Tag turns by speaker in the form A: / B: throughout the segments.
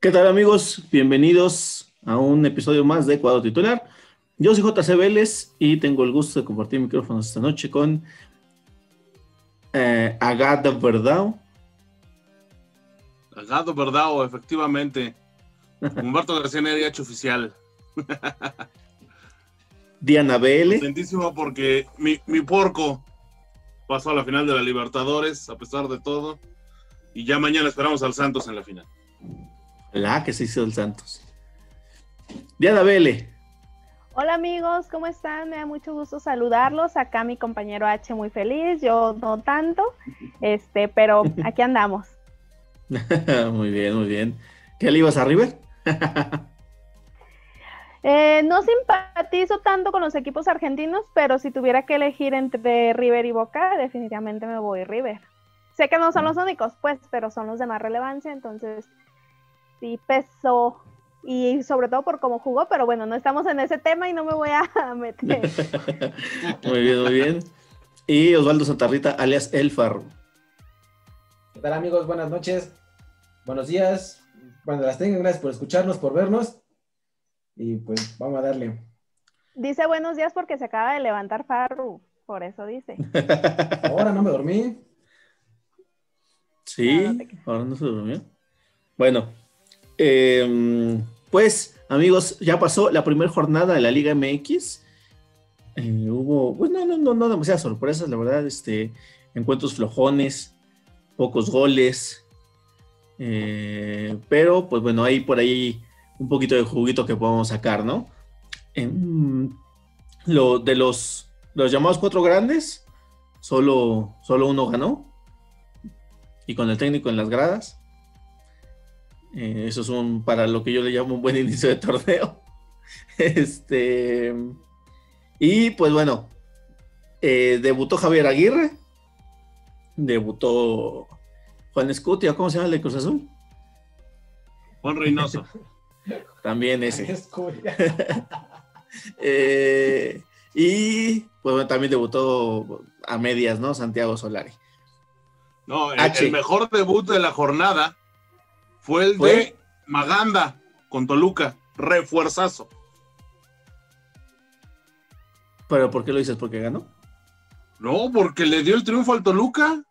A: ¿Qué tal amigos? Bienvenidos a un episodio más de Cuadro Titular. Yo soy JC Vélez y tengo el gusto de compartir micrófonos esta noche con eh, Agata Verdao.
B: Agado Verdao, efectivamente. Humberto García Neri, hecho oficial.
A: Diana BL.
B: Contentísimo porque mi, mi porco pasó a la final de la Libertadores, a pesar de todo. Y ya mañana esperamos al Santos en la final.
A: La que se hizo el Santos. Diana BL.
C: Hola amigos, ¿cómo están? Me da mucho gusto saludarlos. Acá mi compañero H muy feliz, yo no tanto, este, pero aquí andamos.
A: muy bien, muy bien. ¿Qué le ibas a River?
C: Eh, no simpatizo tanto con los equipos argentinos, pero si tuviera que elegir entre River y Boca, definitivamente me voy River. Sé que no son los únicos, pues, pero son los de más relevancia, entonces sí pesó. Y sobre todo por cómo jugó, pero bueno, no estamos en ese tema y no me voy a meter.
A: muy bien, muy bien. Y Osvaldo Santarrita, alias El Farro.
D: ¿Qué tal amigos? Buenas noches, buenos días. Cuando las tengan, gracias por escucharnos, por vernos. Y pues vamos a darle.
C: Dice buenos días porque se acaba de levantar Farru, por eso dice.
D: Ahora no me dormí.
A: Sí,
C: Ah, no te-
A: ahora no se durmió. Bueno, eh, pues amigos, ya pasó la primera jornada de la Liga MX. Eh, hubo, pues no, no, no, no demasiadas sorpresas, la verdad, este, encuentros flojones, pocos goles. eh, pero, pues bueno, hay por ahí un poquito de juguito que podemos sacar, ¿no? Em, lo de los, los llamados cuatro grandes, solo, solo uno ganó y con el técnico en las gradas. Eh, eso es un, para lo que yo le llamo un buen inicio de torneo. Este, y pues bueno, eh, debutó Javier Aguirre, debutó Juan Escutia, ¿cómo se llama el de Cruz Azul?
B: Juan Reynoso.
A: También ese. Eh, y pues bueno, también debutó a medias, ¿no? Santiago Solari.
B: No, el,
A: H.
B: el mejor debut de la jornada fue el
A: ¿Fue?
B: de Maganda con Toluca. Refuerzazo.
A: ¿Pero por qué lo dices? ¿Porque ganó?
B: No, porque le dio el triunfo al Toluca.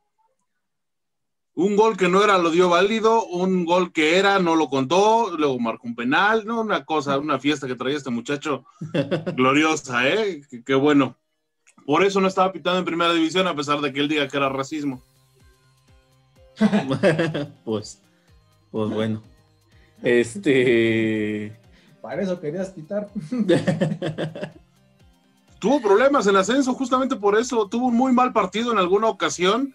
B: Un gol que no era lo dio válido, un gol que era no lo contó, luego marcó un penal, no una cosa, una fiesta que traía este muchacho gloriosa, ¿eh? Qué, qué bueno. Por eso no estaba pitando en primera división a pesar de que él diga que era racismo.
A: pues, pues bueno. Este.
D: Para eso querías pitar.
B: Tuvo problemas en el ascenso justamente por eso, tuvo un muy mal partido en alguna ocasión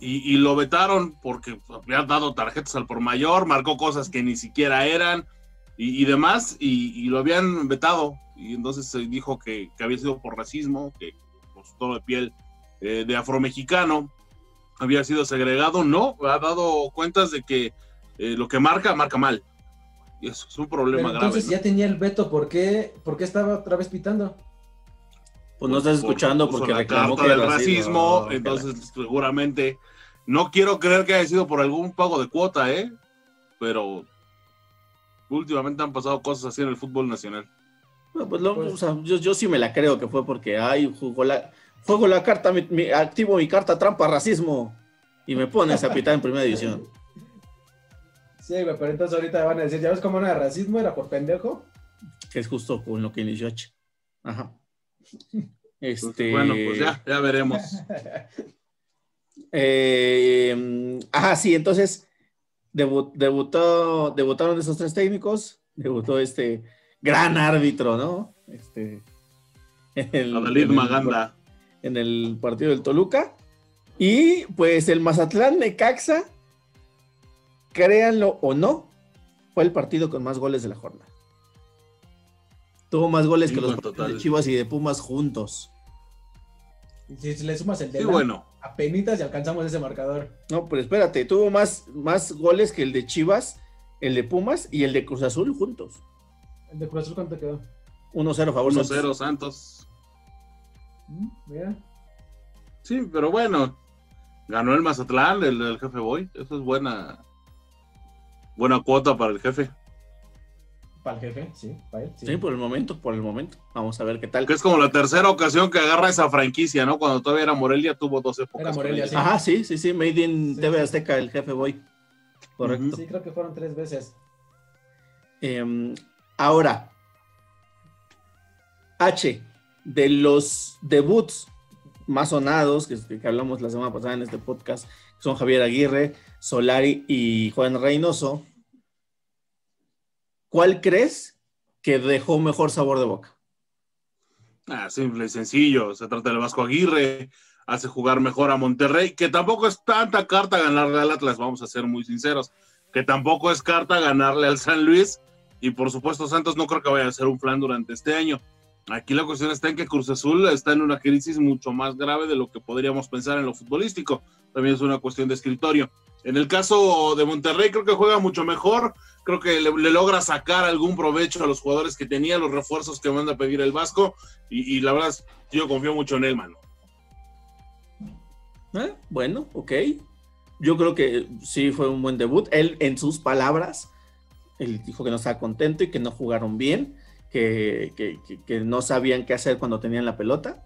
B: y, y lo vetaron porque había dado tarjetas al por mayor, marcó cosas que ni siquiera eran y, y demás y, y lo habían vetado y entonces se dijo que, que había sido por racismo, que por su tono de piel eh, de afromexicano había sido segregado, no, ha dado cuentas de que eh, lo que marca, marca mal. Y eso es un problema
D: Pero
B: grave.
D: entonces
B: ¿no?
D: ya tenía el veto, ¿por qué, ¿por qué estaba otra vez pitando?
A: Pues no estás escuchando
B: puso
A: porque
B: la
A: reclamó
B: carta
A: que
B: del
A: era
B: racismo,
A: No,
B: entonces seguramente no quiero creer que haya sido por algún pago de cuota, ¿eh? Pero últimamente han pasado cosas así en el fútbol nacional.
A: No, pues lo-
D: Pues-
A: o sea, yo, yo sí me la creo que fue porque, ay, jugó la, juego la carta, mi- mi- activo mi carta trampa racismo y me pones a pitar en primera división.
D: Sí, güey, pero entonces ahorita van a decir, ¿ya ves cómo era racismo? ¿Era por pendejo?
A: Que es justo con lo que inició H. Ajá.
B: Entonces,
A: Este.
B: Bueno, pues ya, ya veremos.
A: Eh, ajá, sí, entonces debu- debutó, debutaron esos tres técnicos, debutó este gran árbitro, ¿no? Este, el-
B: Adalid
A: en el-
B: Maganda.
A: en el partido del Toluca. Y pues el Mazatlán Necaxa, créanlo o no, fue el partido con más goles de la jornada. Tuvo más goles que los
B: total.
A: de Chivas y de Pumas juntos.
D: Y si le sumas el de
B: Sí,
D: la-
B: bueno.
D: apenitas y alcanzamos ese marcador.
A: No, pero espérate, tuvo más, más goles que el de Chivas, el de Pumas y el de Cruz Azul juntos.
D: ¿El de Cruz Azul cuánto quedó?
A: 1-0 a favor.
B: 1-0 Santos.
D: Mm, Mira.
B: Sí, pero bueno, ganó el Mazatlán, el, el jefe Boy. Eso es buena, Buena cuota para el jefe.
D: Para el jefe, sí, para él.
A: Sí. por el momento, por el momento. Vamos a ver qué tal.
B: Que es como la tercera ocasión que agarra esa franquicia, ¿no? Cuando todavía era Morelia, tuvo dos épocas.
D: Era Morelia, sí.
A: Ajá, sí, sí, sí. Made in
D: Sí,
A: TV
D: sí.
A: Azteca, el jefe Boy. Correcto.
D: Sí, creo que fueron tres veces.
A: Em, ahora, H, de los debuts más sonados, que, que hablamos la semana pasada en este podcast, son Javier Aguirre, Solari y Juan Reynoso. ¿Cuál crees que dejó mejor sabor de boca?
B: Ah, simple y sencillo. Se trata del Vasco Aguirre. Hace jugar mejor a Monterrey, que tampoco es tanta carta ganarle al Atlas, vamos a ser muy sinceros. Que tampoco es carta ganarle al San Luis. Y por supuesto, Santos no creo que vaya a ser un plan durante este año. Aquí la cuestión está en que Cruz Azul está en una crisis mucho más grave de lo que podríamos pensar en lo futbolístico. También es una cuestión de escritorio. En el caso de Monterrey, creo que juega mucho mejor. Creo que le, logra sacar algún provecho a los jugadores que tenía, los refuerzos que manda a pedir el Vasco. Y, la verdad, yo confío mucho en él, mano.
A: ¿Eh? Bueno, ok. Yo creo que sí fue un buen debut. Él, en sus palabras, él dijo que no estaba contento y que no jugaron bien, que no sabían qué hacer cuando tenían la pelota.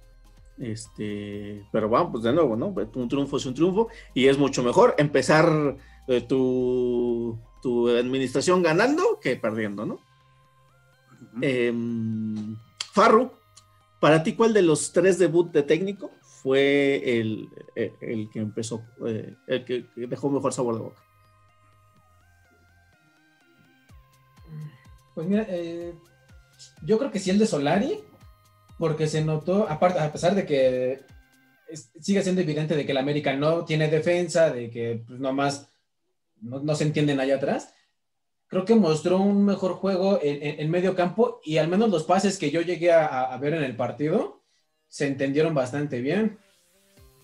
A: Este, pero vamos, pues de nuevo, ¿no? Un triunfo es un triunfo y es mucho mejor empezar eh, tu, tu administración ganando que perdiendo, ¿no? Farru, para ti, ¿cuál de los tres debuts de técnico fue el, el- el que empezó, eh, el que dejó mejor sabor de boca?
D: Pues mira, eh, yo creo que sí el de Solari, porque se notó, aparte, a pesar de que es- sigue siendo evidente de que el América no tiene defensa, de que pues nomás no, no se entienden allá atrás, creo que mostró un mejor juego en, en- en medio campo y al menos los pases que yo llegué a, a ver en el partido se entendieron bastante bien.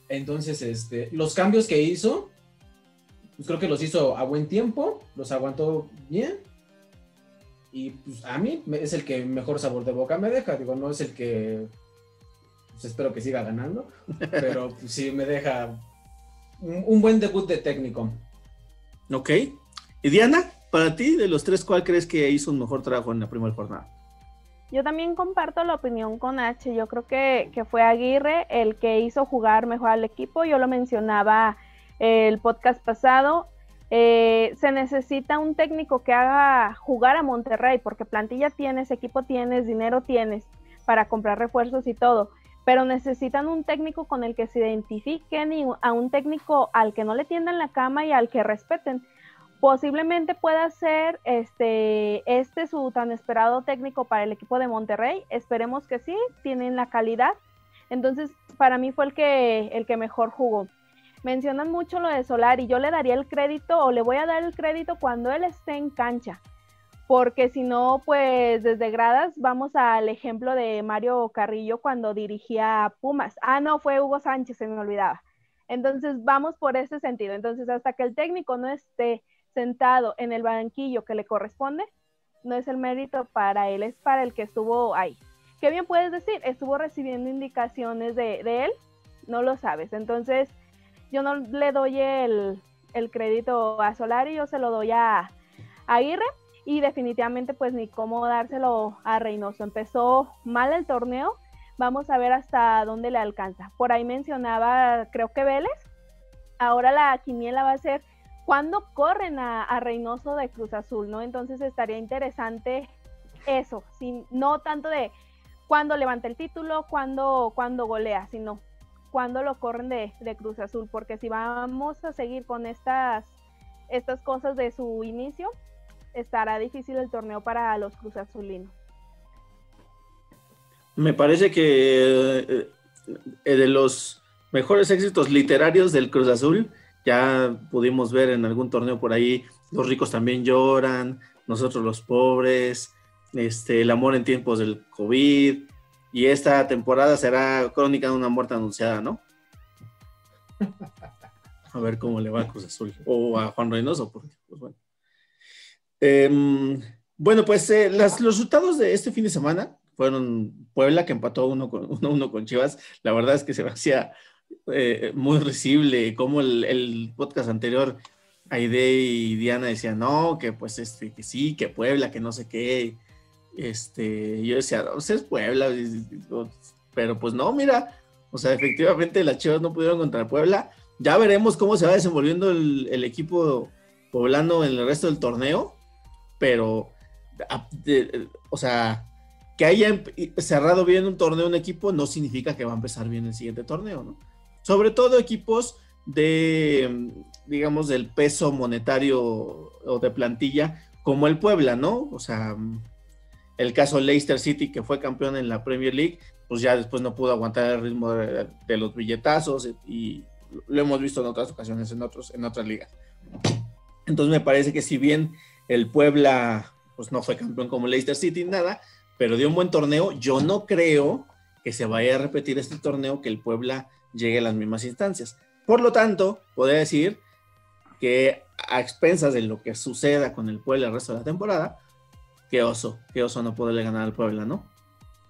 D: Entonces, este, los cambios que hizo, pues creo que los hizo a buen tiempo, los aguantó bien. Y pues a mí es el que mejor sabor de boca me deja. Digo, no es el que pues, espero que siga ganando, pero pues, sí me deja un, un buen debut de técnico.
A: Ok. Y Diana, para ti, de los tres, ¿cuál crees que hizo un mejor trabajo en la primera jornada?
C: Yo también comparto la opinión con H. Yo creo que, que fue Aguirre el que hizo jugar mejor al equipo. Yo lo mencionaba el podcast pasado. Eh, se necesita un técnico que haga jugar a Monterrey, porque plantilla tienes, equipo tienes, dinero tienes para comprar refuerzos y todo. Pero necesitan un técnico con el que se identifiquen y a un técnico al que no le tiendan la cama y al que respeten posiblemente pueda ser este, este su tan esperado técnico para el equipo de Monterrey. Esperemos que sí, tienen la calidad. Entonces, para mí fue el que, el que mejor jugó. Mencionan mucho lo de Solar y yo le daría el crédito o le voy a dar el crédito cuando él esté en cancha. Porque si no, pues desde gradas vamos al ejemplo de Mario Carrillo cuando dirigía Pumas. Ah, no, fue Hugo Sánchez, se me olvidaba. Entonces vamos por ese sentido. Entonces hasta que el técnico no esté sentado en el banquillo que le corresponde, no es el mérito para él, es para el que estuvo ahí. ¿Qué bien puedes decir? Estuvo recibiendo indicaciones de él, no lo sabes. Entonces, yo no le doy el, el crédito a Solari, yo se lo doy a, a Aguirre y definitivamente pues ni cómo dárselo a Reynoso. Empezó mal el torneo, vamos a ver hasta dónde le alcanza. Por ahí mencionaba, creo que Vélez, ahora la quiniela va a ser cuándo corren a, a, Reynoso de Cruz Azul, ¿no? Entonces estaría interesante eso, sin, no tanto de cuándo levanta el título, cuándo, cuándo golea, sino cuándo lo corren de, Cruz Azul, porque si vamos a seguir con estas, estas cosas de su inicio, estará difícil el torneo para los Cruz Azulinos.
A: Me parece que eh, de los mejores éxitos literarios del Cruz Azul, ya pudimos ver en algún torneo por ahí, los ricos también lloran, nosotros los pobres, este, el amor en tiempos del COVID, y esta temporada será crónica de una muerte anunciada, ¿no? A ver cómo le va a Cruz Azul, o a Juan Reynoso, porque, pues bueno. Eh, bueno, pues eh, los resultados de este fin de semana fueron Puebla, que empató uno con, uno, uno con Chivas, la verdad es que se me hacía eh, muy risible, como el, el, podcast anterior Aide y Diana decían, no, que pues este, que sí, que Puebla, que no sé qué. Este, yo decía, no, pues es Puebla, pero pues no, mira, o sea, efectivamente las Chivas no pudieron contra Puebla. Ya veremos cómo se va desenvolviendo el, equipo poblano en el resto del torneo, pero, o sea, que haya cerrado bien un torneo, un equipo, no significa que va a empezar bien el siguiente torneo, ¿no? Sobre todo equipos de, digamos, del peso monetario o de plantilla, como el Puebla, ¿no? O sea, el caso Leicester City, que fue campeón en la Premier League, pues ya después no pudo aguantar el ritmo de, los billetazos y lo hemos visto en otras ocasiones en, otros, en otras ligas. Entonces me parece que si bien el Puebla pues no fue campeón como Leicester City, nada, pero dio un buen torneo, yo no creo que se vaya a repetir este torneo que el Puebla llegue a las mismas instancias. Por lo tanto, podría decir que a expensas de lo que suceda con el Puebla el resto de la temporada, qué oso, qué oso no poderle ganar al Puebla, ¿no?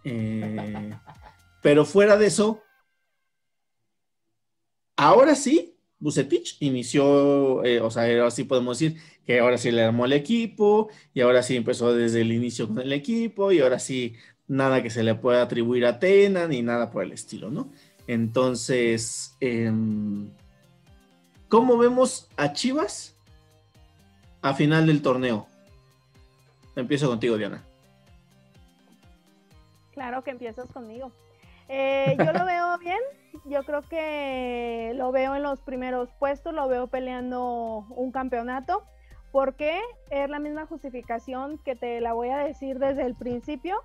A: Eh, pero fuera de eso, ahora sí, Bucetich inició, eh, o sea, ahora sí podemos decir que ahora sí le armó el equipo y ahora sí empezó desde el inicio con el equipo y ahora sí nada que se le pueda atribuir a Tena ni nada por el estilo, ¿no? Entonces, em, ¿cómo vemos a Chivas a final del torneo? Empiezo contigo, Diana.
C: Claro que empiezas conmigo. Eh, yo lo veo bien, yo creo que lo veo en los primeros puestos, lo veo peleando un campeonato, porque es la misma justificación que te la voy a decir desde el principio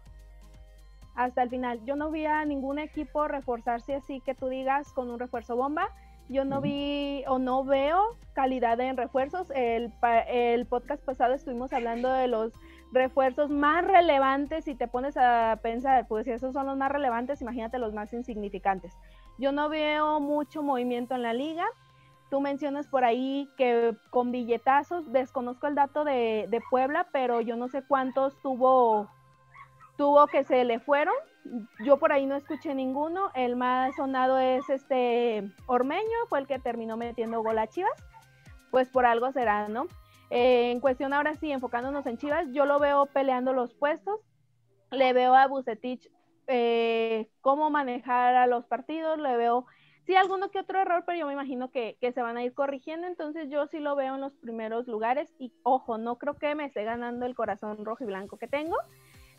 C: hasta el final. Yo no vi a ningún equipo reforzarse así que tú digas con un refuerzo bomba. Yo no vi o no veo calidad en refuerzos. El, el podcast pasado estuvimos hablando de los refuerzos más relevantes y te pones a pensar, pues si esos son los más relevantes, imagínate los más insignificantes. Yo no veo mucho movimiento en la liga. Tú mencionas por ahí que con billetazos, desconozco el dato de, de Puebla, pero yo no sé cuántos tuvo tuvo que se le fueron. Yo por ahí no escuché ninguno. El más sonado es este Ormeño, fue el que terminó metiendo gol a Chivas. Pues por algo será, ¿no? Eh, en cuestión ahora sí, enfocándonos en Chivas, yo lo veo peleando los puestos. Le veo a Bucetich eh, cómo manejar a los partidos. Le veo, sí, alguno que otro error, pero yo me imagino que, que se van a ir corrigiendo. Entonces yo sí lo veo en los primeros lugares. Y ojo, no creo que me esté ganando el corazón rojo y blanco que tengo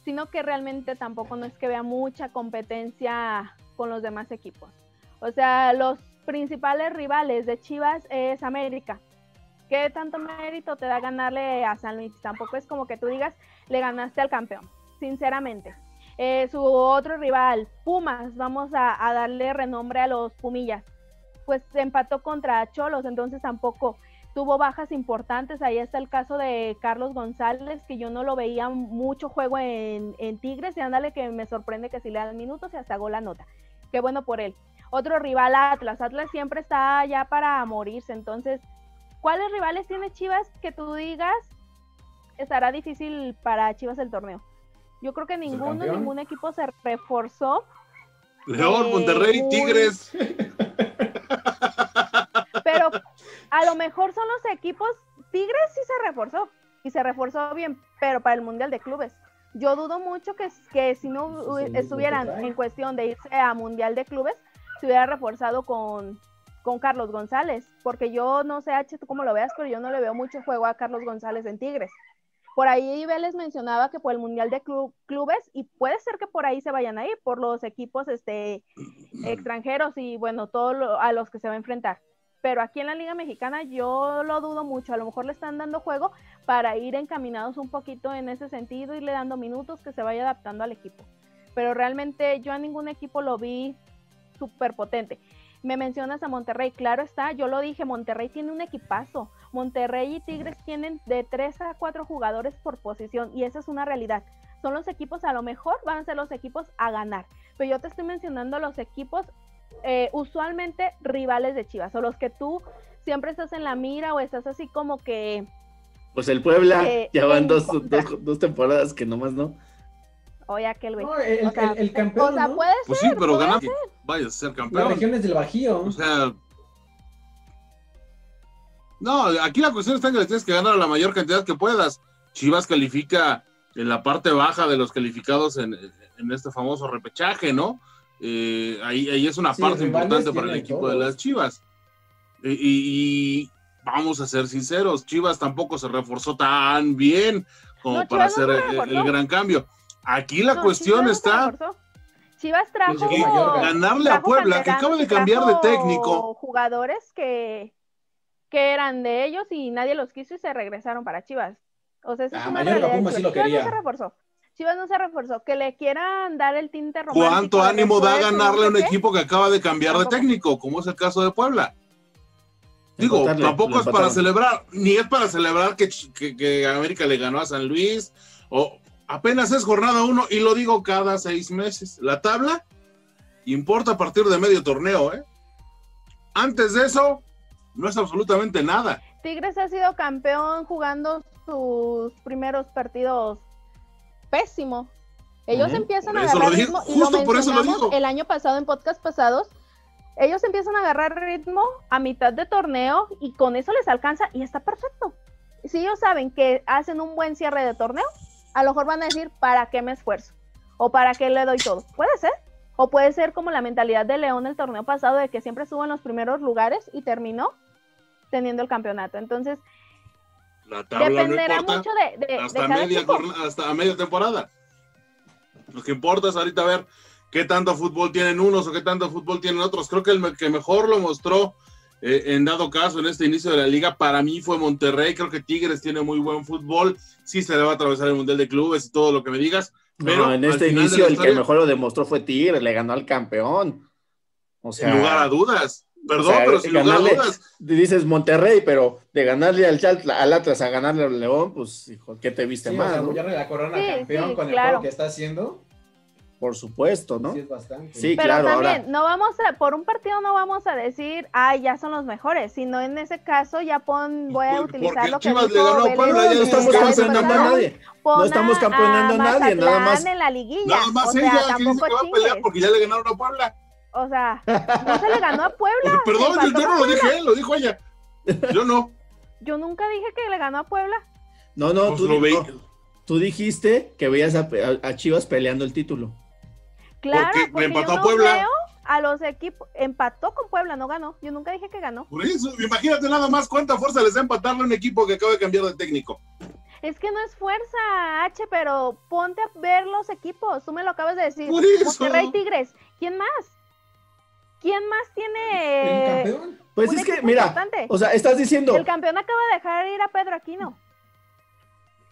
C: sino que realmente tampoco no es que vea mucha competencia con los demás equipos. O sea, los principales rivales de Chivas es América. ¿Qué tanto mérito te da ganarle a San Luis? Tampoco es como que tú digas, le ganaste al campeón, sinceramente. Eh, su otro rival, Pumas, vamos a, darle renombre a los Pumillas, pues empató contra Cholos, entonces tampoco tuvo bajas importantes. Ahí está el caso de Carlos González, que yo no lo veía mucho juego en, Tigres, y ándale que me sorprende que si le dan minutos y hasta hago la nota. Qué bueno por él. Otro rival, Atlas. Atlas siempre está ya para morirse. Entonces, ¿cuáles rivales tiene Chivas que tú digas estará difícil para Chivas el torneo? Yo creo que ninguno, ningún equipo se reforzó.
B: León, Monterrey, Tigres.
C: Pero a lo mejor son los equipos, Tigres sí se reforzó y se reforzó bien, pero para el Mundial de Clubes. Yo dudo mucho que, que si no estuvieran en cuestión de irse a Mundial de Clubes, se hubiera reforzado con, con Carlos González, porque yo no sé, H, tú cómo lo veas, pero yo no le veo mucho juego a Carlos González en Tigres. Por ahí Vélez mencionaba que por el Mundial de Clubes, y puede ser que por ahí se vayan a ir, por los equipos este, extranjeros y bueno, todos a los que se va a enfrentar pero aquí en la Liga Mexicana yo lo dudo mucho, a lo mejor le están dando juego para ir encaminados un poquito en ese sentido, irle dando minutos que se vaya adaptando al equipo. Pero realmente yo a ningún equipo lo vi súper potente. Me mencionas a Monterrey, claro está, yo lo dije, Monterrey tiene un equipazo. Monterrey y Tigres tienen de 3 a 4 jugadores por posición y esa es una realidad. Son los equipos, a lo mejor van a ser los equipos a ganar. Pero yo te estoy mencionando los equipos eh, usualmente rivales de Chivas, o los que tú siempre estás en la mira o estás así como que...
A: Pues el Puebla, eh, ya van dos, dos, temporadas que nomás no.
C: Oye, aquel güey.
D: el, campeón.
C: O sea, puede ser.
B: Pues sí, pero ganar, vaya a ser campeón.
D: Las regiones del Bajío.
B: O sea. No, aquí la cuestión está en que le tienes que ganar a la mayor cantidad que puedas. Chivas califica en la parte baja de los calificados en, en este famoso repechaje, ¿no? Eh, ahí, ahí, es una
D: Sí,
B: parte importante para el equipo
D: todos.
B: de las Chivas. Y, y- y vamos a ser sinceros, Chivas tampoco se reforzó tan bien como
C: No,
B: para
C: Chivas no
B: hacer el, el gran cambio. Aquí la
C: No,
B: cuestión
C: Chivas
B: está.
C: Chivas trajo
D: Pues
B: ganarle a Puebla, que acaba de cambiar de técnico.
C: Jugadores que, que eran de ellos y nadie los quiso y se regresaron para Chivas. O sea, esa
D: Ah,
C: es una realidad.
D: Puma sí lo
C: Chivas
D: quería.
C: no se reforzó. Chivas no se reforzó. Que le quieran dar el tinte romántico.
B: ¿Cuánto ánimo da ganarle a un equipo que acaba de cambiar de técnico, como es el caso de Puebla? Digo,
A: Empatarle,
B: tampoco es para celebrar, ni es para celebrar que, que- que América le ganó a San Luis, o apenas es jornada uno, y lo digo cada seis meses. La tabla importa a partir de medio torneo, ¿eh? Antes de eso, no es absolutamente nada.
C: Tigres ha sido campeón jugando sus primeros partidos pésimo. Ellos empiezan a agarrar ritmo
B: justo por eso lo digo.
C: el año pasado en podcast pasados. Ellos empiezan a agarrar ritmo a mitad de torneo y con eso les alcanza y está perfecto. Si ellos saben que hacen un buen cierre de torneo, a lo mejor van a decir, ¿para qué me esfuerzo? ¿O para qué le doy todo? Puede ser. O puede ser como la mentalidad de León el torneo pasado, de que siempre estuvo en los primeros lugares y terminó teniendo el campeonato. Entonces,
B: La tabla no
C: dependerá
B: importa
C: mucho de, de- de
B: hasta,
C: cada
B: media hasta media temporada. Lo que importa es ahorita ver qué tanto fútbol tienen unos o qué tanto fútbol tienen otros. Creo que el que mejor lo mostró eh, en dado caso en este inicio de la liga para mí fue Monterrey. Creo que Tigres tiene muy buen fútbol. Sí se le va a atravesar el Mundial de Clubes y todo lo que me digas. Pero
A: No, en este inicio el
B: historia,
A: que mejor lo demostró fue Tigre, le ganó al campeón. O sea,
B: Sin lugar a dudas. Perdón,
A: sea,
B: pero sin lugar a
A: ganarle-
B: dudas.
A: dices Monterrey, pero de ganarle al, Chal- al Atlas a ganarle al León, pues, hijo, ¿qué te viste
D: Sí, o
A: más?
D: sea,
A: no?
D: la corona
C: Sí,
D: campeón
C: sí,
D: con el juego que está haciendo.
A: Por supuesto, ¿no?
D: Sí, es bastante.
A: Sí,
C: Pero
A: claro,
C: también,
A: ahora.
C: no vamos a, por un partido no vamos a decir, ay, ya son los mejores, sino en ese caso ya pon, voy a utilizar lo que
B: Chivas le ganó a
C: Belén
B: Puebla,
A: No,
B: ya
A: no
C: González
A: estamos campeonando a nadie.
C: pon
A: no estamos campeonando a nadie, nada más.
C: en la liguilla,
B: Nada más
C: o sea,
B: ella
C: tampoco
B: que va a pelear porque ya le ganaron a Puebla.
C: O sea, no se le ganó a Puebla.
B: Perdón, yo, no lo dije él, lo dijo ella. Yo no.
C: Yo nunca dije que le ganó a Puebla.
A: No, no,
B: Pues
A: tú,
B: lo
A: no, tú dijiste que veías a, a- a Chivas peleando el título.
C: Claro,
B: Porque empató
C: yo
B: a
C: no
B: Puebla.
C: veo a los equipos, empató con Puebla, no ganó. Yo nunca dije que ganó.
B: Por eso, imagínate nada más cuánta fuerza les da empatarle a un equipo que acaba de cambiar de técnico.
C: Es que no es fuerza, H, pero ponte a ver los equipos. Tú me lo acabas de decir.
B: Por eso.
C: Monterrey Tigres. ¿Quién más? ¿Quién más
D: El
C: tiene
D: campeón.
A: Pues es que, mira,
C: importante?
A: o sea, estás diciendo,
C: El campeón acaba de dejar ir a Pedro Aquino.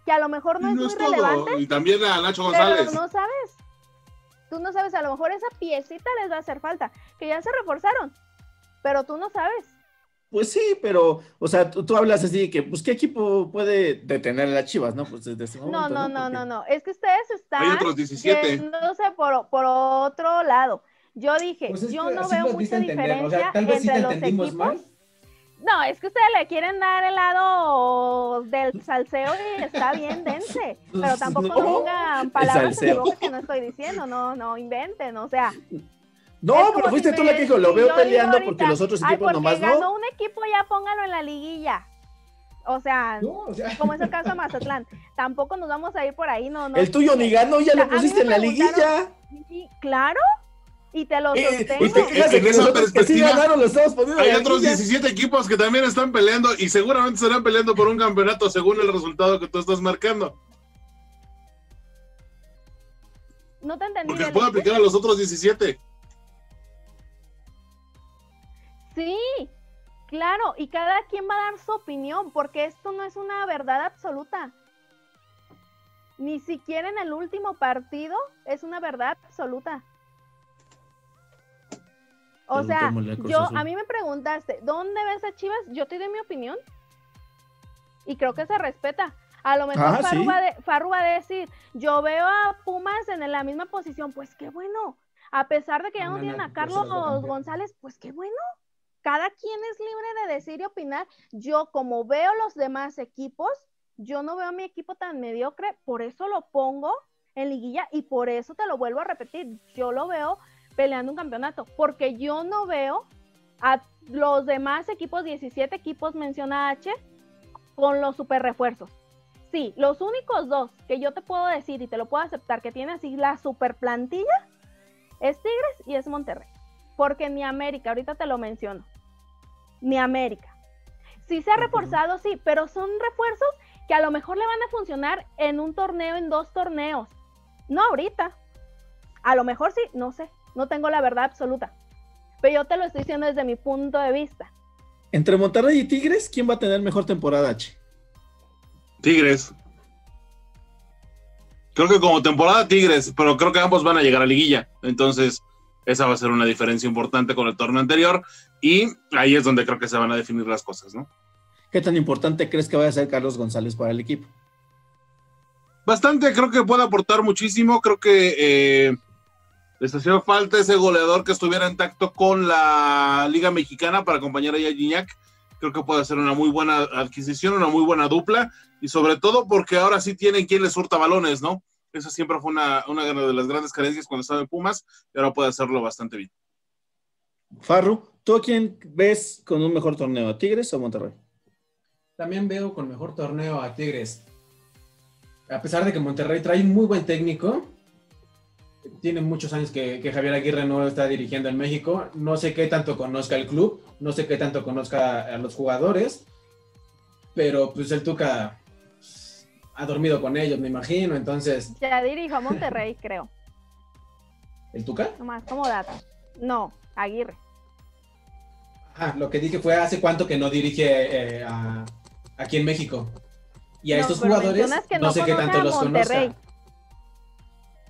C: Que a lo mejor no es
B: no
C: muy
B: es todo.
C: relevante,
B: Y también a Nacho
C: pero
B: González.
C: no sabes. Tú no sabes, a lo mejor esa piecita les va a hacer falta. Que ya se reforzaron. Pero tú no sabes.
A: pues sí, pero, o sea, tú, tú hablas así que, pues, ¿qué equipo puede detener a las Chivas, no? Pues desde ese
C: No,
A: momento,
C: no, no,
A: Porque-
C: no, no. Es que ustedes están
B: Hay otros 17.
C: yéndose por, por otro lado. Yo dije,
D: Pues es
C: yo
D: que
C: no veo mucha.
D: O sea,
C: diferencia
D: tal vez sí te
C: entre los equipos. No, es que ustedes le quieren dar el lado del salseo y está bien, dense. Pero tampoco
A: No,
C: pongan palabras en mi boca que no estoy diciendo, no, no inventen, o sea.
A: No, pero fuiste
C: si
A: tú la que dijo, lo veo peleando
C: ahorita,
A: porque los otros
C: Ay,
A: equipos
C: porque
A: nomás
C: ganó
A: no.
C: un equipo, ya póngalo en la liguilla. O sea,
D: No, o sea,
C: como es el caso de Mazatlán. Tampoco nos vamos a ir por ahí, no, no.
A: El tuyo ni ganó, ya
C: O sea,
A: lo pusiste en la liguilla.
C: Sí, claro. Y te lo
A: Y,
C: sostengo.
A: que
B: esa
A: nosotros que sí
B: perspectiva,
A: ganaron, lo estamos poniendo en
B: Hay otros
A: liguilla.
B: 17 equipos que también están peleando y seguramente estarán peleando por un campeonato según el resultado que tú estás marcando.
C: No te entendí.
B: Porque puede aplicar a los otros 17.
C: Sí, claro, y cada quien va a dar su opinión, porque esto no es una verdad absoluta. Ni siquiera en el último partido es una verdad absoluta. O sea, yo
A: Azul.
C: a mí me preguntaste, ¿dónde ves a Chivas? Yo te doy mi opinión. Y creo que se respeta. A lo mejor
A: Ah,
C: Farru,
A: sí.
C: va de- Farru va a decir, yo veo a Pumas en la misma posición, pues qué bueno. A pesar de que ya
D: No,
C: tienen
D: no,
C: a Carlos. González, pues qué bueno. Cada quien es libre de decir y opinar. Yo como veo los demás equipos, yo no veo a mi equipo tan mediocre, por eso lo pongo en liguilla y por eso te lo vuelvo a repetir. Yo lo veo peleando un campeonato, porque yo no veo a los demás equipos, 17 equipos menciona H, con los super refuerzos. Sí, los únicos dos que yo te puedo decir y te lo puedo aceptar que tiene así la super plantilla es Tigres y es Monterrey. Porque ni América, ahorita te lo menciono, ni América. Sí se ha reforzado, sí, pero son refuerzos que a lo mejor le van a funcionar en un torneo, en dos torneos. No ahorita. A lo mejor sí, no sé. No tengo la verdad absoluta. Pero yo te lo estoy diciendo desde mi punto de vista.
A: Entre Monterrey y Tigres, ¿quién va a tener mejor temporada, H?
B: Tigres. Creo que como temporada Tigres, pero creo que ambos van a llegar a liguilla. Entonces, esa va a ser una diferencia importante con el torneo anterior. Y ahí es donde creo que se van a definir las cosas, ¿no?
A: ¿Qué tan importante crees que vaya a ser Carlos González para el equipo?
B: Bastante, creo que puede aportar muchísimo. Creo que eh, les hacía falta ese goleador que estuviera en tacto con la Liga Mexicana para acompañar a Gignac. Creo que puede ser una muy buena adquisición, una muy buena dupla. Y sobre todo porque ahora sí tienen quien les surta balones, ¿no? Esa siempre fue una, una de las grandes carencias cuando estaba en Pumas y ahora puede hacerlo bastante bien.
A: Farru, ¿tú a quién ves con un mejor torneo, a Tigres o Monterrey?
D: También veo con mejor torneo a Tigres. A pesar de que Monterrey trae un muy buen técnico, tiene muchos años que, Javier Aguirre no está dirigiendo en México. No sé qué tanto conozca el club, no sé qué tanto conozca a los jugadores, pero pues el Tuca ha dormido con ellos, me imagino, entonces...
C: Ya dirijo a Monterrey, creo.
D: ¿El Tuca?
C: Nomás como dato. No, Aguirre.
D: Ah, lo que dije fue hace cuánto que no dirige eh, aquí en México. Y a estos jugadores no, sé qué tanto los conozca.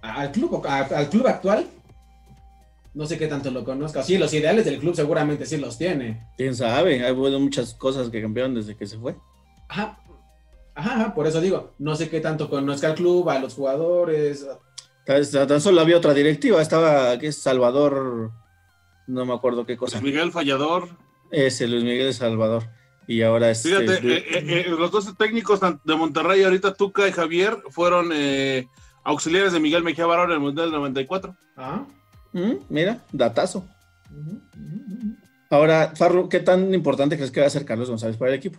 D: Al club, al club actual, no sé qué tanto lo conozca. Sí, los ideales del club seguramente sí los tiene.
A: Quién sabe, hay muchas cosas que cambiaron desde que se fue.
D: Ajá, Ajá, por eso digo, no sé qué tanto conozca el club, a los jugadores.
A: Tan, solo había otra directiva, estaba, que es Salvador, no me acuerdo qué cosa.
B: Luis Miguel Fallador.
A: Ese, Luis Miguel Salvador. Y ahora es.
B: Fíjate, eh, eh, eh, los dos técnicos de Monterrey, ahorita Tuca y Javier, fueron auxiliares de Miguel Mejía Barón en el Mundial del 94.
A: Ah. Mm, mira, datazo. Ahora, Farro, ¿qué tan importante crees que va a ser Carlos González para el equipo?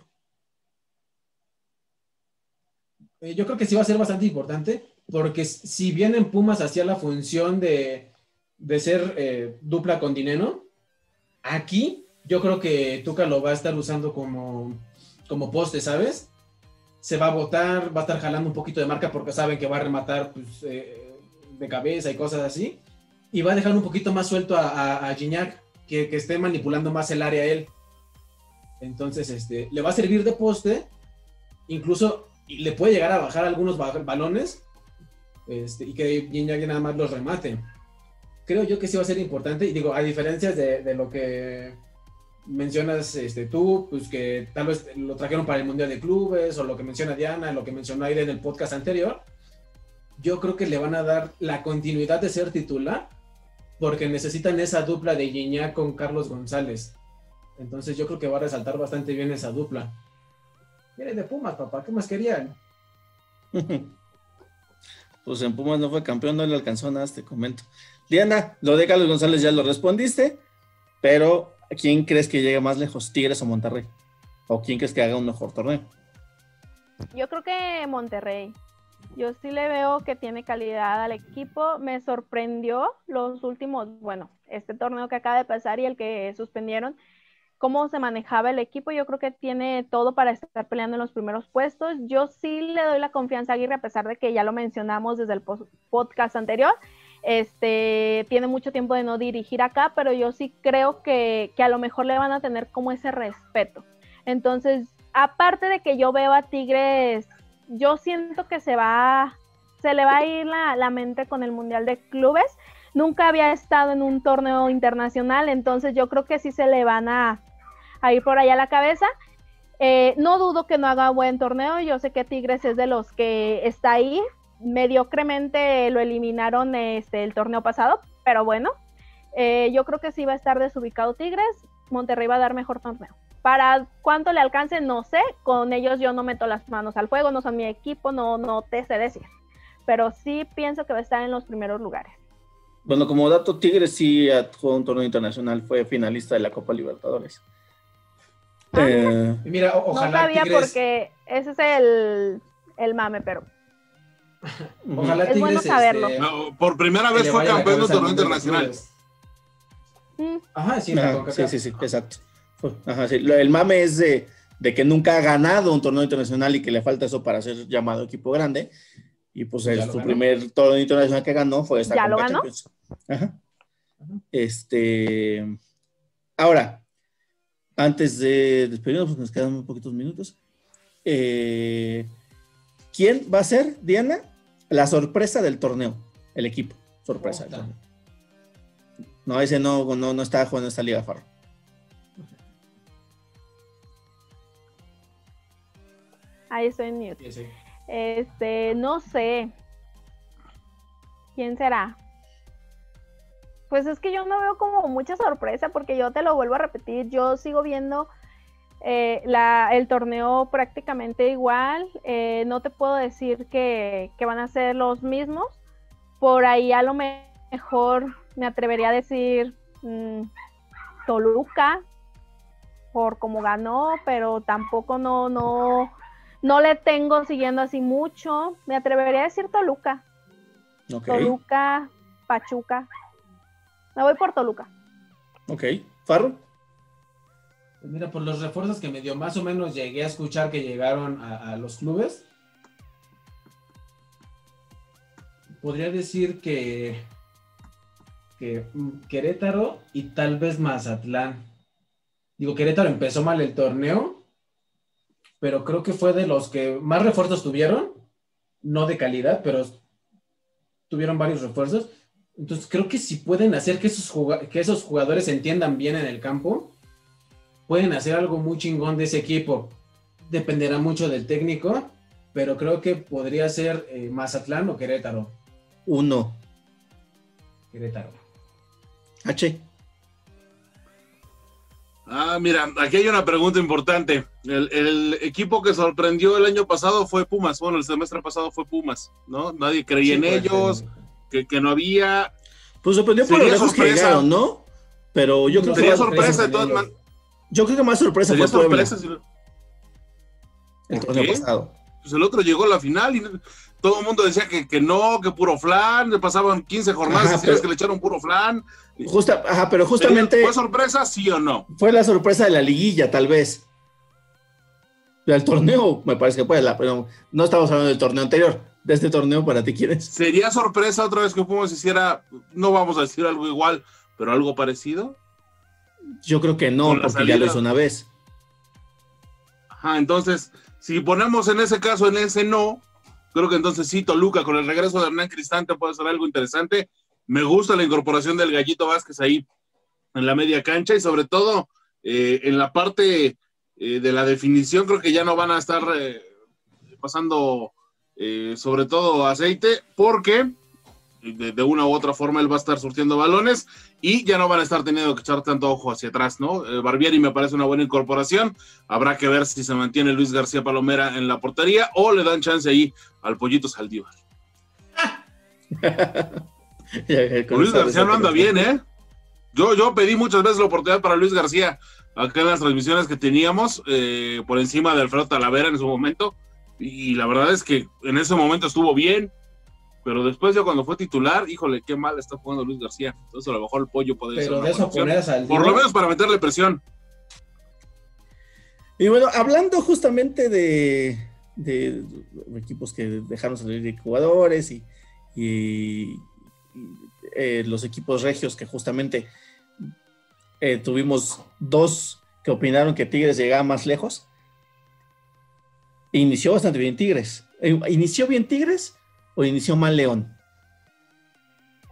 D: Eh, yo creo que sí va a ser bastante importante, porque si bien en Pumas hacía la función de, ser eh, dupla con Dineno, aquí yo creo que Tuca lo va a estar usando como, como poste, ¿sabes? Se va a botar, va a estar jalando un poquito de marca porque saben que va a rematar pues, eh, de cabeza y cosas así. Y va a dejar un poquito más suelto a, Gignac, que, esté manipulando más el área a él. Entonces, este, le va a servir de poste. Incluso le puede llegar a bajar algunos balones este, y que Gignac nada más los remate. Creo yo que sí va a ser importante, y digo, a diferencia de, lo que mencionas este, tú, pues que tal vez lo trajeron para el Mundial de Clubes, o lo que menciona Diana, lo que mencionó Aire en el podcast anterior, yo creo que le van a dar la continuidad de ser titular, porque necesitan esa dupla de Gignac con Carlos González. Entonces yo creo que va a resaltar bastante bien esa dupla. Viene de Pumas, papá, ¿qué más querían?
A: pues en Pumas no fue campeón, no le alcanzó nada, te comento. Diana, lo de Carlos González ya lo respondiste, pero ¿quién crees que llegue más lejos, Tigres o Monterrey? ¿O quién crees que haga un mejor torneo?
C: Yo creo que Monterrey. Yo sí le veo que tiene calidad al equipo. Me sorprendió los últimos, bueno, este torneo que acaba de pasar y el que suspendieron cómo se manejaba el equipo. Yo creo que tiene todo para estar peleando en los primeros puestos. Yo sí le doy la confianza a Aguirre, a pesar de que ya lo mencionamos desde el podcast anterior. Este, tiene mucho tiempo de no dirigir acá, pero yo sí creo que, a lo mejor le van a tener como ese respeto. Entonces, aparte de que yo veo a Tigres, yo siento que se va, se le va a ir la, mente con el Mundial de Clubes nunca había estado en un torneo internacional, entonces yo creo que sí se le van a, ir por allá la cabeza. Eh, no dudo que no haga buen torneo, yo sé que Tigres es de los que está ahí, mediocremente lo eliminaron este, el torneo pasado, pero bueno, eh, yo creo que sí va a estar desubicado Tigres, Monterrey va a dar mejor torneo. Para cuánto le alcance, no sé, con ellos yo no meto las manos al fuego, no son mi equipo, no, no te sé decir, pero sí pienso que va a estar en los primeros lugares.
A: Bueno, como dato, Tigres sí jugó un torneo internacional, fue finalista de la Copa Libertadores.
C: Ah,
A: Eh,
D: Y mira, o-
C: No
D: ojalá
C: sabía
D: Tigres,
C: porque ese es el, el mame, pero
D: ojalá
C: Es bueno
D: Tigres,
C: saberlo.
D: este,
B: No, por primera vez fue campeón de torneo internacional.
C: mm,
D: Ajá, sí,
A: Ajá, sí, sí, sí, exacto. Ajá, sí. El mame es de, de que nunca ha ganado un torneo internacional y que le falta eso para ser llamado equipo grande. Y pues el- su
D: ganó.
A: primer torneo internacional que ganó fue esta
C: ¿Ya lo ganó?
A: Ajá. Este. Ahora, antes de despedirnos, porque nos quedan un poquitos minutos. eh, ¿Quién va a ser, Diana, la sorpresa del torneo? El equipo. Sorpresa. del
D: Puta.
A: torneo. No, ese no, no, no está jugando esta Liga Farro.
C: ahí estoy en mute.
D: Sí, sí.
C: Este, no sé. ¿Quién será? Pues es que yo no veo como mucha sorpresa porque yo te lo vuelvo a repetir, yo sigo viendo eh, la- el torneo prácticamente igual, eh, no te puedo decir que, que van a ser los mismos, por ahí a lo me- mejor me atrevería a decir mm, Toluca, por cómo ganó, pero tampoco no, no, no le tengo siguiendo así mucho. Me atrevería a decir Toluca. Toluca, Pachuca. Me voy por Toluca.
A: Ok. Farro.
D: Pues mira, por los refuerzos que me dio, más o menos llegué a escuchar que llegaron a, los clubes. Podría decir que, que Querétaro y tal vez Mazatlán. Digo, Querétaro empezó mal el torneo, pero creo que fue de los que más refuerzos tuvieron, no de calidad, pero tuvieron varios refuerzos. Entonces creo que si pueden hacer que esos, que esos jugadores entiendan bien en el campo, pueden hacer algo muy chingón de ese equipo. Dependerá mucho del técnico, pero creo que podría ser eh, Mazatlán o Querétaro.
A: Uno.
D: Querétaro.
A: H.
B: Ah, mira, aquí hay una pregunta importante. El, el equipo que sorprendió el año pasado fue Pumas. Bueno, el semestre pasado fue Pumas, ¿no? Nadie creía en
D: Sí,
B: ellos, que, que no había.
A: Pues sorprendió por los lejos que
B: sorpresa.
A: llegaron, ¿no? Pero yo creo que
B: Sería sorpresa de todas maneras.
A: Yo creo que más sorpresa
B: Sería
A: fue Puebla
B: sorpresa. si-
A: el
B: ¿Por
A: torneo
B: qué?
A: pasado.
B: Pues el otro llegó a la final y todo el mundo decía que, que no, que puro flan. Le pasaban 15 jornadas
A: Ajá, pero-
B: que le echaron puro flan.
A: Justa, ajá, pero justamente
B: ¿Fue sorpresa, sí o no?
A: fue la sorpresa de la liguilla, tal vez. Del torneo, me parece que fue la, pero no estamos hablando del torneo anterior. De este torneo, para ti, ¿quién es?
B: ¿Sería sorpresa otra vez que Pumas hiciera, no vamos a decir algo igual, pero algo parecido?
A: Yo creo que no, porque
B: salida.
A: ya lo hizo una vez.
B: Ajá, entonces, si ponemos en ese caso, en ese no, creo que entonces sí, Toluca, con el regreso de Hernán Cristante puede ser algo interesante. Me gusta la incorporación del Gallito Vázquez ahí en la media cancha y sobre todo eh, en la parte eh, de la definición, creo que ya no van a estar eh, pasando eh, sobre todo aceite porque de, de una u otra forma él va a estar surtiendo balones y ya no van a estar teniendo que echar tanto ojo hacia atrás, ¿no? Eh, Barbieri me parece una buena incorporación. Habrá que ver si se mantiene Luis García Palomera en la portería o le dan chance ahí al Pollito Saldívar. Luis García no anda bien, ¿eh? Yo, yo pedí muchas veces la oportunidad para Luis García acá en las transmisiones que teníamos eh, por encima de Alfredo Talavera en su momento. Y la verdad es que en ese momento estuvo bien, pero después ya cuando fue titular, híjole, qué mal está jugando Luis García. Entonces a lo mejor el pollo podría ser una
D: de eso poner.
B: Por lo menos para meterle presión.
A: Y bueno, hablando justamente de, de equipos que dejaron salir de jugadores y, eh, los equipos regios que justamente eh, tuvimos dos que opinaron que Tigres llegaba más lejos. Inició bastante bien Tigres. Eh, ¿Inició bien Tigres o inició mal León?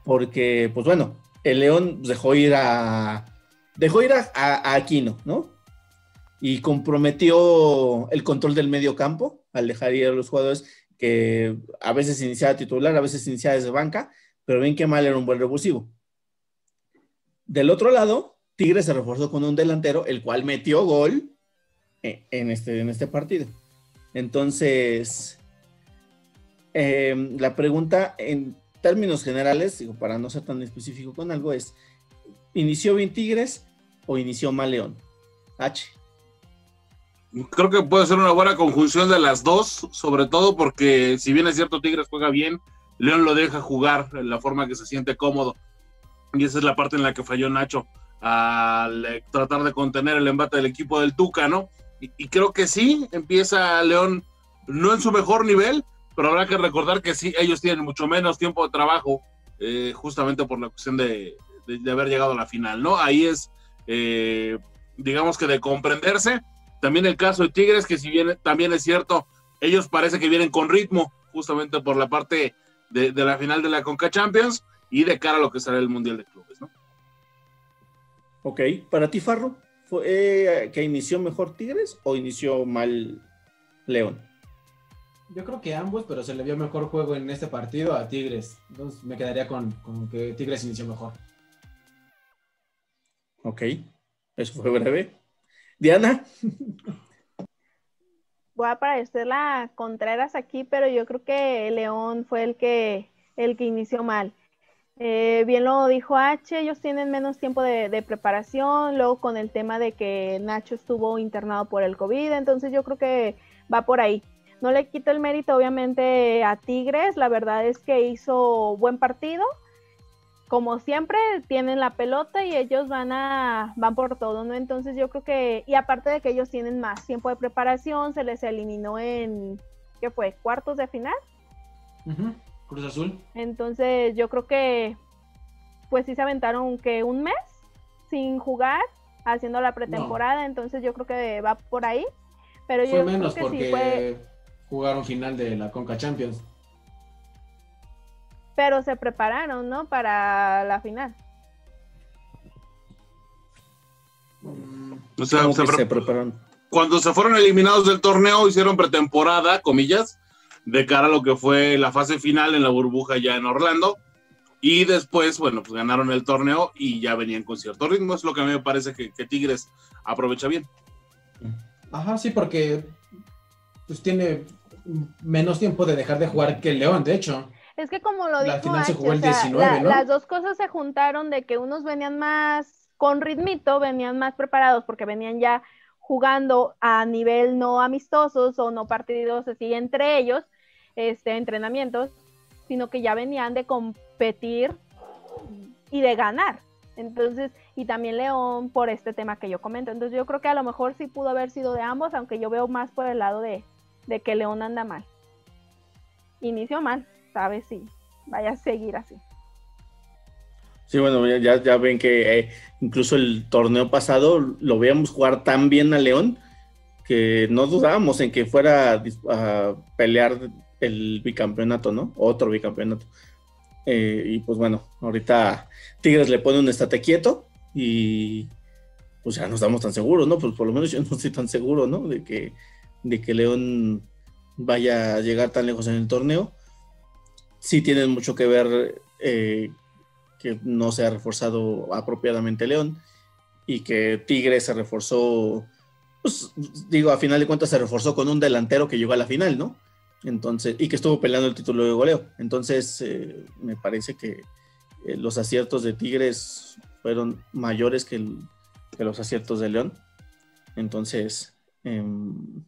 A: Porque, pues bueno, el León dejó ir a. Dejó ir a, Aquino, ¿no? y comprometió el control del medio campo al dejar ir a los jugadores que a veces iniciaba titular, a veces iniciaba desde banca, pero bien que mal era un buen revulsivo. Del otro lado, Tigres se reforzó con un delantero, el cual metió gol en en este, en este partido. Entonces, eh, la pregunta en términos generales, digo, para no ser tan específico con algo, es, ¿inició bien Tigres o inició mal León? H.
B: Creo que puede ser una buena conjunción de las dos, sobre todo porque si bien es cierto Tigres juega bien, León lo deja jugar en la forma que se siente cómodo. Y esa es la parte en la que falló Nacho al tratar de contener el embate del equipo del Tuca, ¿no? Y, creo que sí, empieza León no en su mejor nivel, pero habrá que recordar que sí, ellos tienen mucho menos tiempo de trabajo, eh, justamente por la cuestión de, haber llegado a la final, ¿no? Ahí es, eh, digamos que de comprenderse. También el caso de Tigres, que si bien también es cierto, ellos parece que vienen con ritmo, justamente por la parte de, de la final de la Conca Champions y de cara a lo que será el Mundial de Clubes, ¿no?
A: Ok, para ti, Farro, ¿fue eh, que inició mejor Tigres o inició mal León?
D: Yo creo que ambos, pero se le vio mejor juego en este partido a Tigres. Entonces me quedaría con, que Tigres inició mejor.
A: Ok, eso fue breve. Diana.
C: Voy a aparecer la Contreras aquí, pero yo creo que León fue el que, el que inició mal. Eh, bien lo dijo H, ellos tienen menos tiempo de, preparación, luego con el tema de que Nacho estuvo internado por el COVID, entonces yo creo que va por ahí. No le quito el mérito obviamente a Tigres, la verdad es que hizo buen partido, como siempre tienen la pelota y ellos van a van por todo, ¿no? Entonces yo creo que y aparte de que ellos tienen más tiempo de preparación, se les eliminó en ¿qué fue? cuartos de final.
D: Cruz Azul.
C: Entonces yo creo que pues sí se aventaron que un mes sin jugar, haciendo la pretemporada, entonces yo creo que va por ahí. Pero
D: fue
C: yo
D: menos
C: creo
D: que porque sí fue... jugaron final de la Conca Champions.
C: Pero se prepararon, ¿no? Para la final.
B: O sea, se, prepararon. Cuando se fueron eliminados del torneo, hicieron pretemporada, comillas, de cara a lo que fue la fase final en la burbuja ya en Orlando. Y después, bueno, pues ganaron el torneo y ya venían con cierto ritmo. Es lo que a mí me parece que, Tigres aprovecha bien.
D: Ajá, sí, porque pues tiene menos tiempo de dejar de jugar que el León, de hecho.
C: Es que como lo dijo las dos cosas se juntaron de que unos venían más con ritmito, venían más preparados porque venían ya jugando a nivel no amistosos o no partidos así entre ellos este, entrenamientos, sino que ya venían de competir y de ganar. Entonces, y también León por este tema que yo comento. Entonces, yo creo que a lo mejor sí pudo haber sido de ambos, aunque yo veo más por el lado de, que León anda mal. Inició mal, sabes si vaya a seguir así.
A: Sí, bueno, ya, ya ven que eh, incluso el torneo pasado lo veíamos jugar tan bien a León que no dudábamos en que fuera a pelear el bicampeonato, ¿no? Otro bicampeonato. Eh, y pues bueno, ahorita Tigres le pone un estate quieto y pues ya no estamos tan seguros, ¿no? Pues por lo menos yo no estoy tan seguro, ¿no? De que, de que León vaya a llegar tan lejos en el torneo. Sí tienen mucho que ver eh, que no se ha reforzado apropiadamente León y que Tigres se reforzó, pues digo, a final de cuentas se reforzó con un delantero que llegó a la final, ¿no? Entonces, y que estuvo peleando el título de goleo. Entonces, eh, me parece que eh, los aciertos de Tigres fueron mayores que, los aciertos de León. Entonces, em,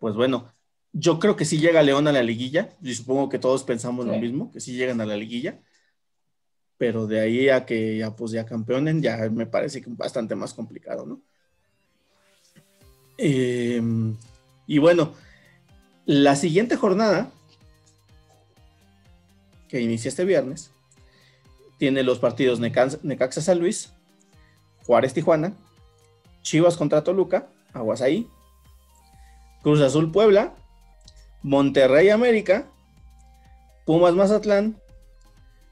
A: pues bueno, yo creo que sí llega León a la liguilla. Y supongo que todos pensamos lo mismo, que sí llegan a la liguilla. Pero de ahí a que ya, pues, ya campeonen, ya me parece que bastante más complicado, ¿no? Em, y bueno, la siguiente jornada, que inicia este viernes, tiene los partidos Necaxa San Luis, Juárez Tijuana, Chivas contra Toluca, Aguasaí, Cruz Azul Puebla, Monterrey América, Pumas Mazatlán,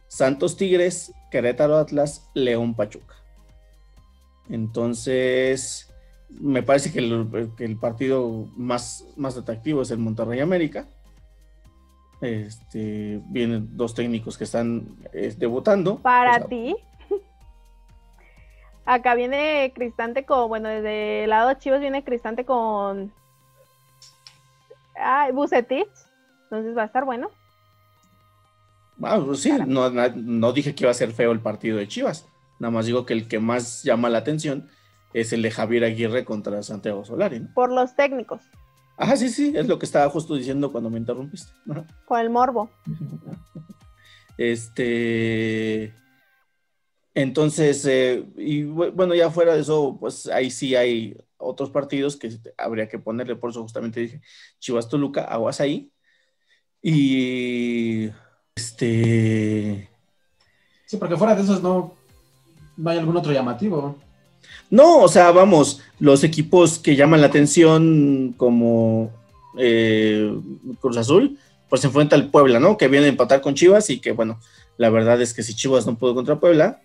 A: Santos Tigres, Querétaro Atlas, León Pachuca. Entonces, me parece que el, partido más, más atractivo es el Monterrey América. Este, vienen dos técnicos que están eh, debutando.
C: Para ti. Acá viene Cristante con, bueno, desde el lado de Chivas viene Cristante con ah, Bucetich. Entonces va a estar bueno.
A: Ah, pues sí, no, dije que iba a ser feo el partido de Chivas. Nada más digo que el que más llama la atención es el de Javier Aguirre contra Santiago Solari. ¿no?
C: Por los técnicos,
A: Ajá, sí, sí, es lo que estaba justo diciendo cuando me interrumpiste.
C: Por el morbo.
A: Este. Entonces, eh, y bu- bueno, ya fuera de eso, pues ahí sí hay otros partidos que habría que ponerle, por eso justamente dije Chivas Toluca, aguas ahí. Y este.
D: Sí, porque fuera de esos no, no hay algún otro llamativo.
A: No, o sea, vamos, los equipos que llaman la atención como eh, Cruz Azul, pues se enfrenta al Puebla, ¿no? Que viene a empatar con Chivas y que, bueno, la verdad es que si Chivas no pudo contra Puebla,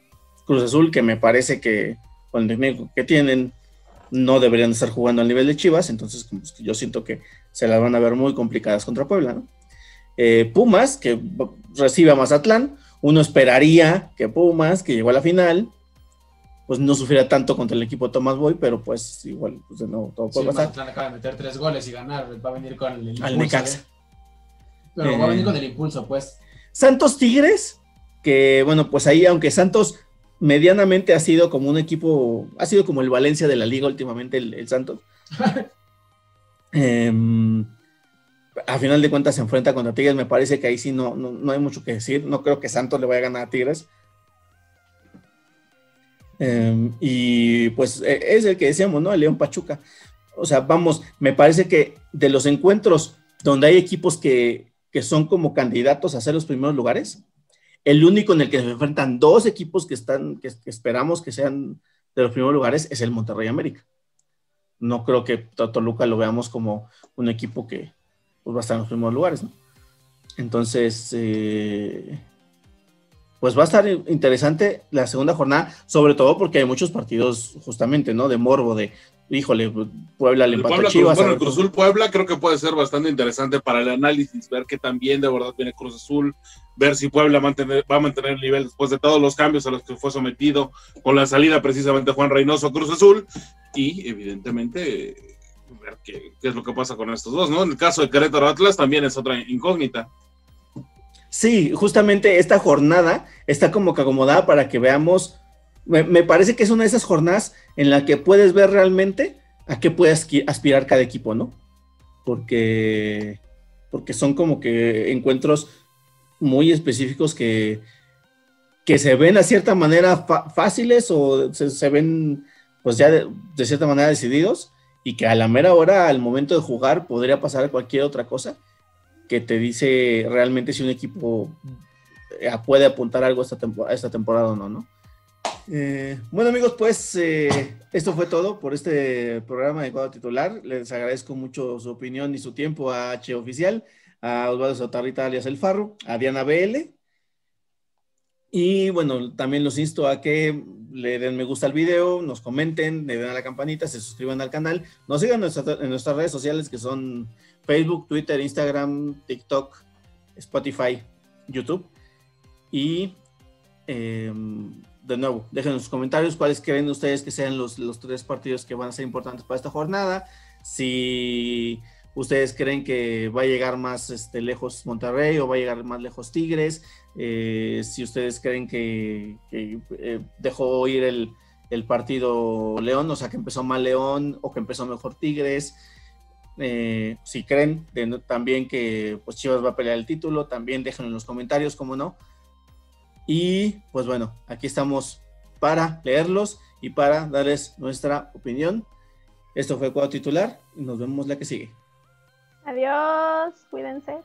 A: Cruz Azul, que me parece que con el técnico que tienen, no deberían estar jugando al nivel de Chivas, entonces como que yo siento que se las van a ver muy complicadas contra Puebla, ¿no? Eh, Pumas, que recibe a Mazatlán, uno esperaría que Pumas, que llegó a la final, pues no sufriera tanto contra el equipo de Tomás Boy, pero pues igual, pues de nuevo, todo
D: Sí,
A: puede pasar.
D: Mazatlán acaba de meter tres goles y ganar. Va a venir con el impulso.
A: Al Necaxa.
D: ¿eh? Pero va a venir
A: Eh.
D: con el impulso, pues.
A: Santos Tigres, que bueno, pues ahí, aunque Santos medianamente ha sido como un equipo, ha sido como el Valencia de la liga últimamente, el, el Santos. Em, a final de cuentas se enfrenta contra Tigres, me parece que ahí sí no, no, no hay mucho que decir, no creo que Santos le vaya a ganar a Tigres. Em, y pues e- es el que decíamos, ¿no? El León Pachuca. O sea, vamos, me parece que de los encuentros donde hay equipos que, que son como candidatos a ser los primeros lugares, el único en el que se enfrentan dos equipos que están, que, esperamos que sean de los primeros lugares es el Monterrey América. No creo que to- Toluca lo veamos como un equipo que pues, va a estar en los primeros lugares. Entonces, eh, pues va a estar interesante la segunda jornada, sobre todo porque hay muchos partidos justamente, ¿no? De morbo, de, híjole, Puebla le
B: El
A: empató
B: Puebla,
A: Chivas.
B: bueno, el Cruz Azul Puebla creo que puede ser bastante interesante para el análisis, ver que también de verdad viene Cruz Azul, ver si Puebla mantener- va a mantener el nivel después de todos los cambios a los que fue sometido con la salida precisamente Juan Reynoso Cruz Azul y evidentemente ver qué, qué es lo que pasa con estos dos, ¿no? En el caso de Querétaro Atlas también es otra incógnita.
A: Sí, justamente esta jornada está como que acomodada para que veamos. Me, parece que es una de esas jornadas en la que puedes ver realmente a qué puede aspirar cada equipo, ¿no? Porque, porque son como que encuentros muy específicos que, que se ven a cierta manera fáciles o se, se ven pues ya de cierta manera decididos y que a la mera hora, al momento de jugar, podría pasar cualquier otra cosa que te dice realmente si un equipo eh, puede apuntar algo esta, tempo- esta temporada o no, ¿no? Eh, bueno amigos, pues eh, esto fue todo por este programa de cuadro titular. Les agradezco mucho su opinión y su tiempo a H Oficial, a Osvaldo Sotarrita alias El Farro, a Diana BL. Y bueno, también los insto a que le den me gusta al video, nos comenten, le den a la campanita, se suscriban al canal, nos sigan en, en nuestras redes sociales que son Facebook, Twitter, Instagram, TikTok, Spotify, YouTube. Y eh, de nuevo, dejen en sus comentarios cuáles creen ustedes que sean los, los tres partidos que van a ser importantes para esta jornada. Si ustedes creen que va a llegar más este, lejos Monterrey o va a llegar más lejos Tigres. Eh, si ustedes creen que, que, eh, dejó ir el, el partido León, o sea que empezó mal León o que empezó mejor Tigres. Eh, si creen también que pues Chivas va a pelear el título, también déjenlo en los comentarios, como no. Y pues bueno, aquí estamos para leerlos y para darles nuestra opinión. Esto fue Cuadro Titular y nos vemos la que sigue.
C: Adiós, cuídense.